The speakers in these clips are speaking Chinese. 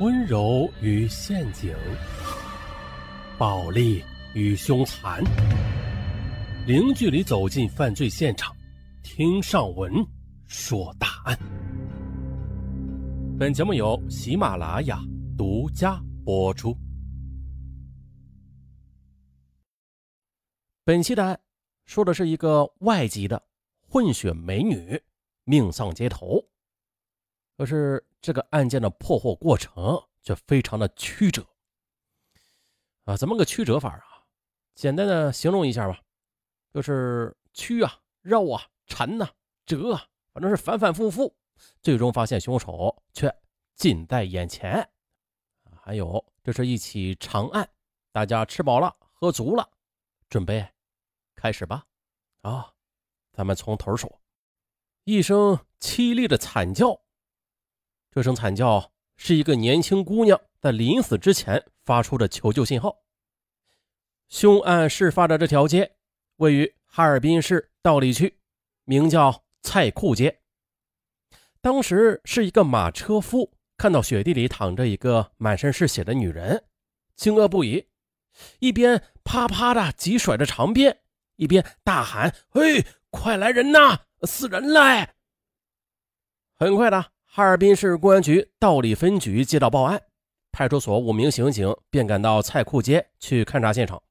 温柔与陷阱，暴力与凶残，零距离走进犯罪现场，听上文说大案。本节目由喜马拉雅独家播出。本期的案说的是一个外籍的混血美女命丧街头，可是这个案件的破获过程却非常的曲折啊！怎么个曲折法啊？简单的形容一下吧，就是曲啊、绕啊、缠呐、折啊，反正是反反复复，最终发现凶手却近在眼前。还有，这是一起长案，大家吃饱了、喝足了，准备。开始吧，啊，咱们从头说。一声凄厉的惨叫，这声惨叫是一个年轻姑娘在临死之前发出的求救信号。凶案事发的这条街位于哈尔滨市道里区，名叫菜库街。当时是一个马车夫看到雪地里躺着一个满身是血的女人，惊愕不已，一边啪啪的急甩着长鞭。一边大喊：“嘿，快来人呐！死人了！”很快的，哈尔滨市公安局道里分局接到报案，派出所五名刑警便赶到菜库街去勘察现场，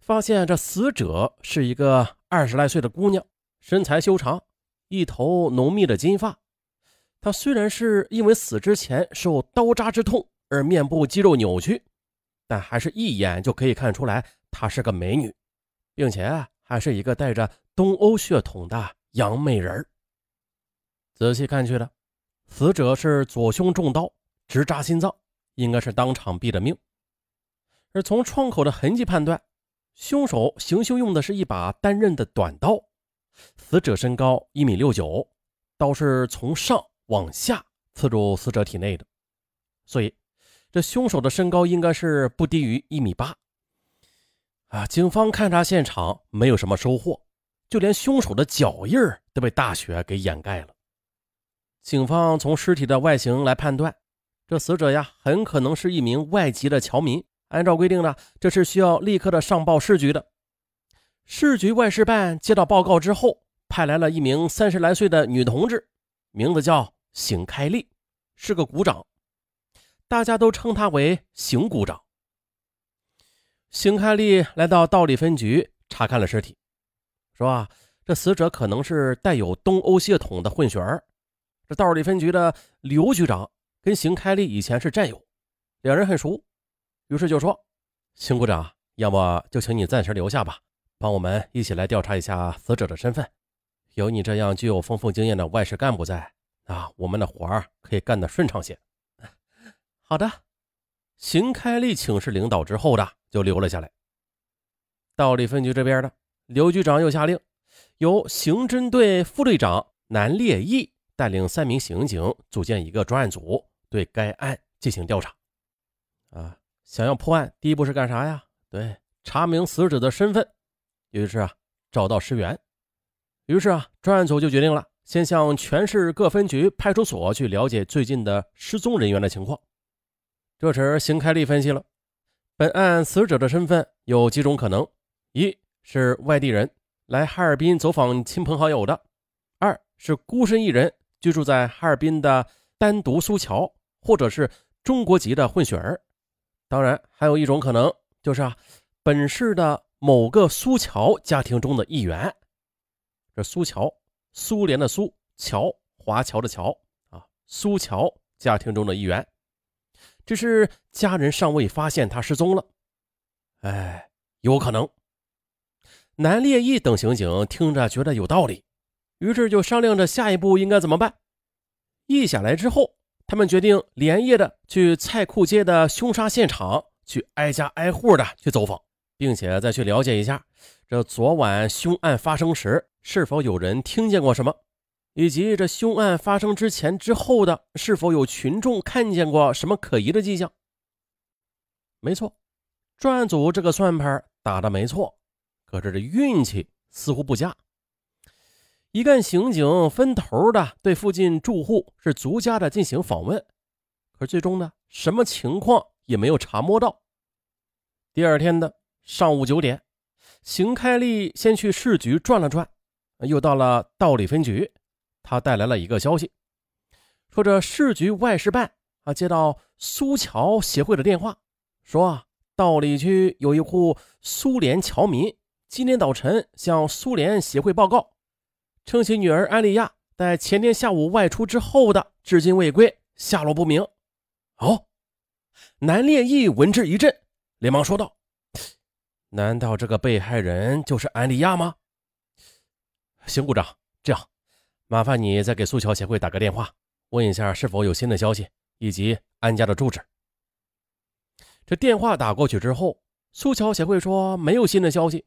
发现这死者是一个二十来岁的姑娘，身材修长，一头浓密的金发。她虽然是因为死之前受刀扎之痛而面部肌肉扭曲，但还是一眼就可以看出来她是个美女。并且还是一个带着东欧血统的洋美人仔细看去的，死者是左胸中刀，直扎心脏，应该是当场毙的命。而从创口的痕迹判断，凶手行凶用的是一把单刃的短刀。死者身高一米六九，刀是从上往下刺入死者体内的，所以这凶手的身高应该是不低于一米八。啊！警方勘察现场没有什么收获，就连凶手的脚印都被大雪给掩盖了。警方从尸体的外形来判断，这死者呀很可能是一名外籍的侨民。按照规定呢，这是需要立刻的上报市局的。市局外事办接到报告之后，派来了一名三十来岁的女同志，名字叫邢开丽，是个股长，大家都称她为邢股长。邢开丽来到道里分局查看了尸体，说：“啊，这死者可能是带有东欧血统的混血儿。这道里分局的刘局长跟邢开利以前是战友，两人很熟，于是就说：‘邢股长，要么就请你暂时留下吧，帮我们一起来调查一下死者的身份。有你这样具有丰富经验的外事干部在，啊，我们的活儿可以干得顺畅些。’好的。”邢开利请示领导之后的就留了下来。道里分局这边的刘局长又下令，由刑侦队副队长南烈义带领三名刑警组建一个专案组，对该案进行调查。啊，想要破案，第一步是干啥呀？对，查明死者的身份，于是啊，找到尸源。于是啊，专案组就决定了，先向全市各分局、派出所去了解最近的失踪人员的情况。这时，邢开丽分析了本案死者的身份有几种可能：一是外地人来哈尔滨走访亲朋好友的；二是孤身一人居住在哈尔滨的单独苏侨，或者是中国籍的混血儿；当然，还有一种可能就是啊，本市的某个苏侨家庭中的一员。这苏侨，苏联的苏侨，华侨的侨啊，苏侨家庭中的一员。只是家人尚未发现他失踪了，哎，有可能。南烈义等刑警听着觉得有道理，于是就商量着下一步应该怎么办。议下来之后，他们决定连夜的去菜库街的凶杀现场，去挨家挨户的去走访，并且再去了解一下这昨晚凶案发生时是否有人听见过什么。以及这凶案发生之前、之后的，是否有群众看见过什么可疑的迹象？没错，专案组这个算盘打的没错，可是这运气似乎不佳。一干刑警分头的对附近住户是逐家的进行访问，可最终呢，什么情况也没有查摸到。第二天的上午九点，邢开立先去市局转了转，又到了道里分局，他带来了一个消息，说这市局外事办啊接到苏侨协会的电话，说道里区有一户苏联侨民，今天早晨向苏联协会报告，称其女儿安莉亚在前天下午外出之后的，至今未归，下落不明。哦，南烈义闻之一震，连忙说道：“难道这个被害人就是安莉亚吗？”邢股长，这样，麻烦你再给苏桥协会打个电话，问一下是否有新的消息，以及安家的住址。这电话打过去之后，苏桥协会说没有新的消息，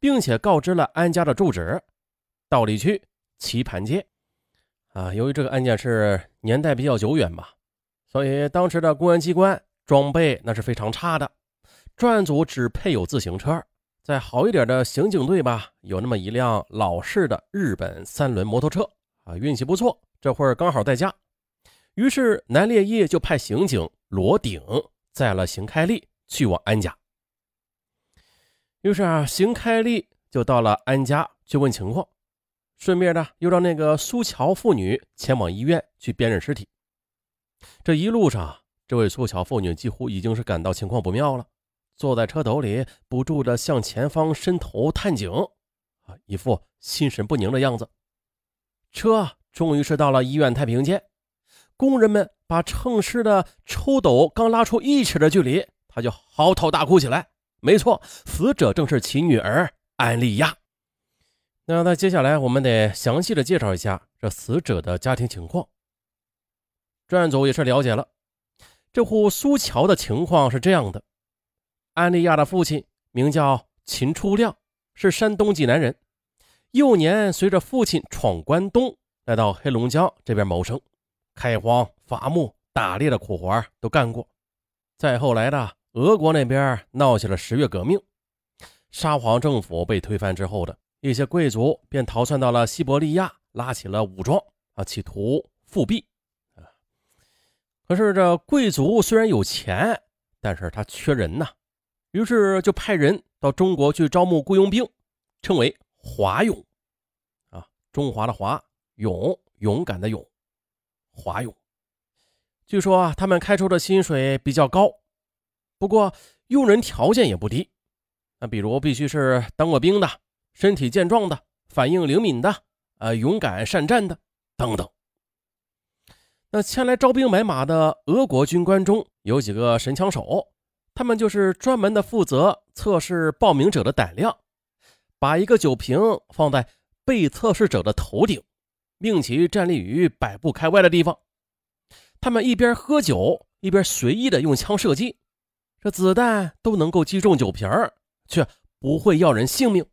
并且告知了安家的住址：道里区棋盘街。啊，由于这个案件是年代比较久远吧。所以当时的公安机关装备那是非常差的，专案组只配有自行车，再好一点的刑警队吧，有那么一辆老式的日本三轮摩托车啊，运气不错，这会儿刚好在家。于是南烈业就派刑警罗鼎载了邢开利去往安家。于是啊，邢开利就到了安家去问情况，顺便呢又让那个苏乔妇女前往医院去辨认尸体。这一路上，这位苏乔妇女几乎已经是感到情况不妙了，坐在车斗里不住的向前方伸头探井，啊，一副心神不宁的样子。车终于是到了医院太平间，工人们把称尸的抽斗刚拉出一尺的距离，他就嚎啕大哭起来。没错，死者正是其女儿安丽亚。那那接下来我们得详细的介绍一下这死者的家庭情况。专案组也是了解了这户苏桥的情况是这样的：安利亚的父亲名叫秦初亮，是山东济南人。幼年随着父亲闯关东，来到黑龙江这边谋生，开荒伐木、打猎的苦活都干过。再后来的俄国那边闹起了十月革命，沙皇政府被推翻之后的一些贵族便逃窜到了西伯利亚，拉起了武装啊，企图复辟。可是这贵族虽然有钱，但是他缺人呐，于是就派人到中国去招募雇佣兵，称为华勇，啊，中华的华，勇，勇敢的勇，华勇。据说啊，他们开出的薪水比较高，不过用人条件也不低，那比如必须是当过兵的，身体健壮的，反应灵敏的，呃，勇敢善战的，等等。那前来招兵买马的俄国军官中有几个神枪手，他们就是专门的负责测试报名者的胆量，把一个酒瓶放在被测试者的头顶，命其站立于百步开外的地方。他们一边喝酒，一边随意的用枪射击，这子弹都能够击中酒瓶，却不会要人性命。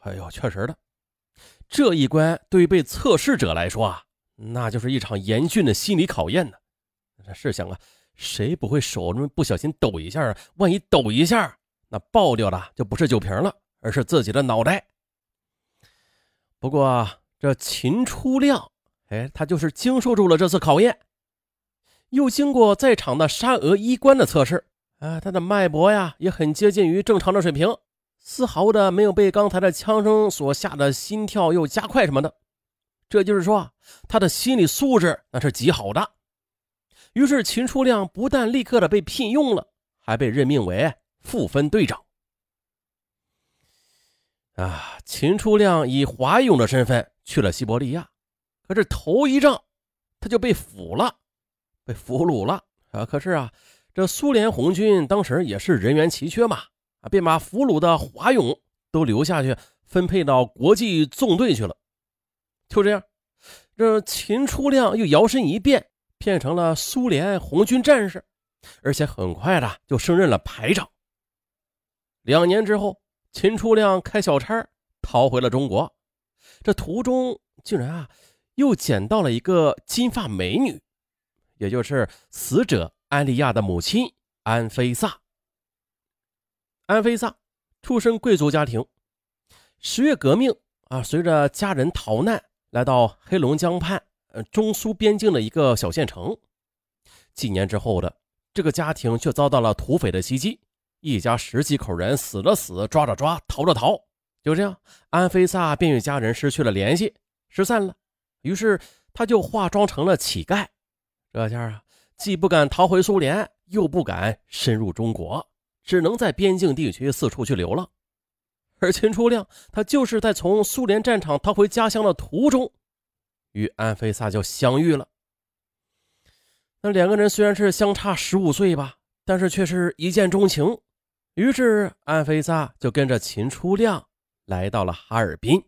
哎呦，确实的，这一关对被测试者来说啊。那就是一场严峻的心理考验呢。试想啊，谁不会手中不小心抖一下啊？万一抖一下，那爆掉的就不是酒瓶了，而是自己的脑袋。不过这秦初亮，哎，他就是经受住了这次考验，又经过在场的沙俄医官的测试，啊，他的脉搏呀也很接近于正常的水平，丝毫的没有被刚才的枪声所吓得心跳又加快什么的。这就是说，他的心理素质那是极好的。于是秦初亮不但立刻的被聘用了，还被任命为副分队长。啊，秦初亮以华勇的身份去了西伯利亚，可是头一仗他就被俘了，被俘虏了啊！可是啊，这苏联红军当时也是人员奇缺嘛，啊，便把俘虏的华勇都留下去，分配到国际纵队去了。就这样，这秦初亮又摇身一变，变成了苏联红军战士，而且很快的就升任了排长。两年之后，秦初亮开小差逃回了中国，这途中竟然啊又捡到了一个金发美女，也就是死者安丽亚的母亲安菲萨。安菲萨出身贵族家庭，十月革命啊，随着家人逃难。来到黑龙江畔，呃，中苏边境的一个小县城，几年之后的这个家庭却遭到了土匪的袭击，一家十几口人死了死，抓着抓，逃着逃。就这样，安菲萨便与家人失去了联系，失散了。于是他就化妆成了乞丐，这下啊，既不敢逃回苏联，又不敢深入中国，只能在边境地区四处去流浪。而秦初亮，他就是在从苏联战场逃回家乡的途中，与安菲萨就相遇了。那两个人虽然是相差十五岁吧，但是却是一见钟情。于是安菲萨就跟着秦初亮来到了哈尔滨。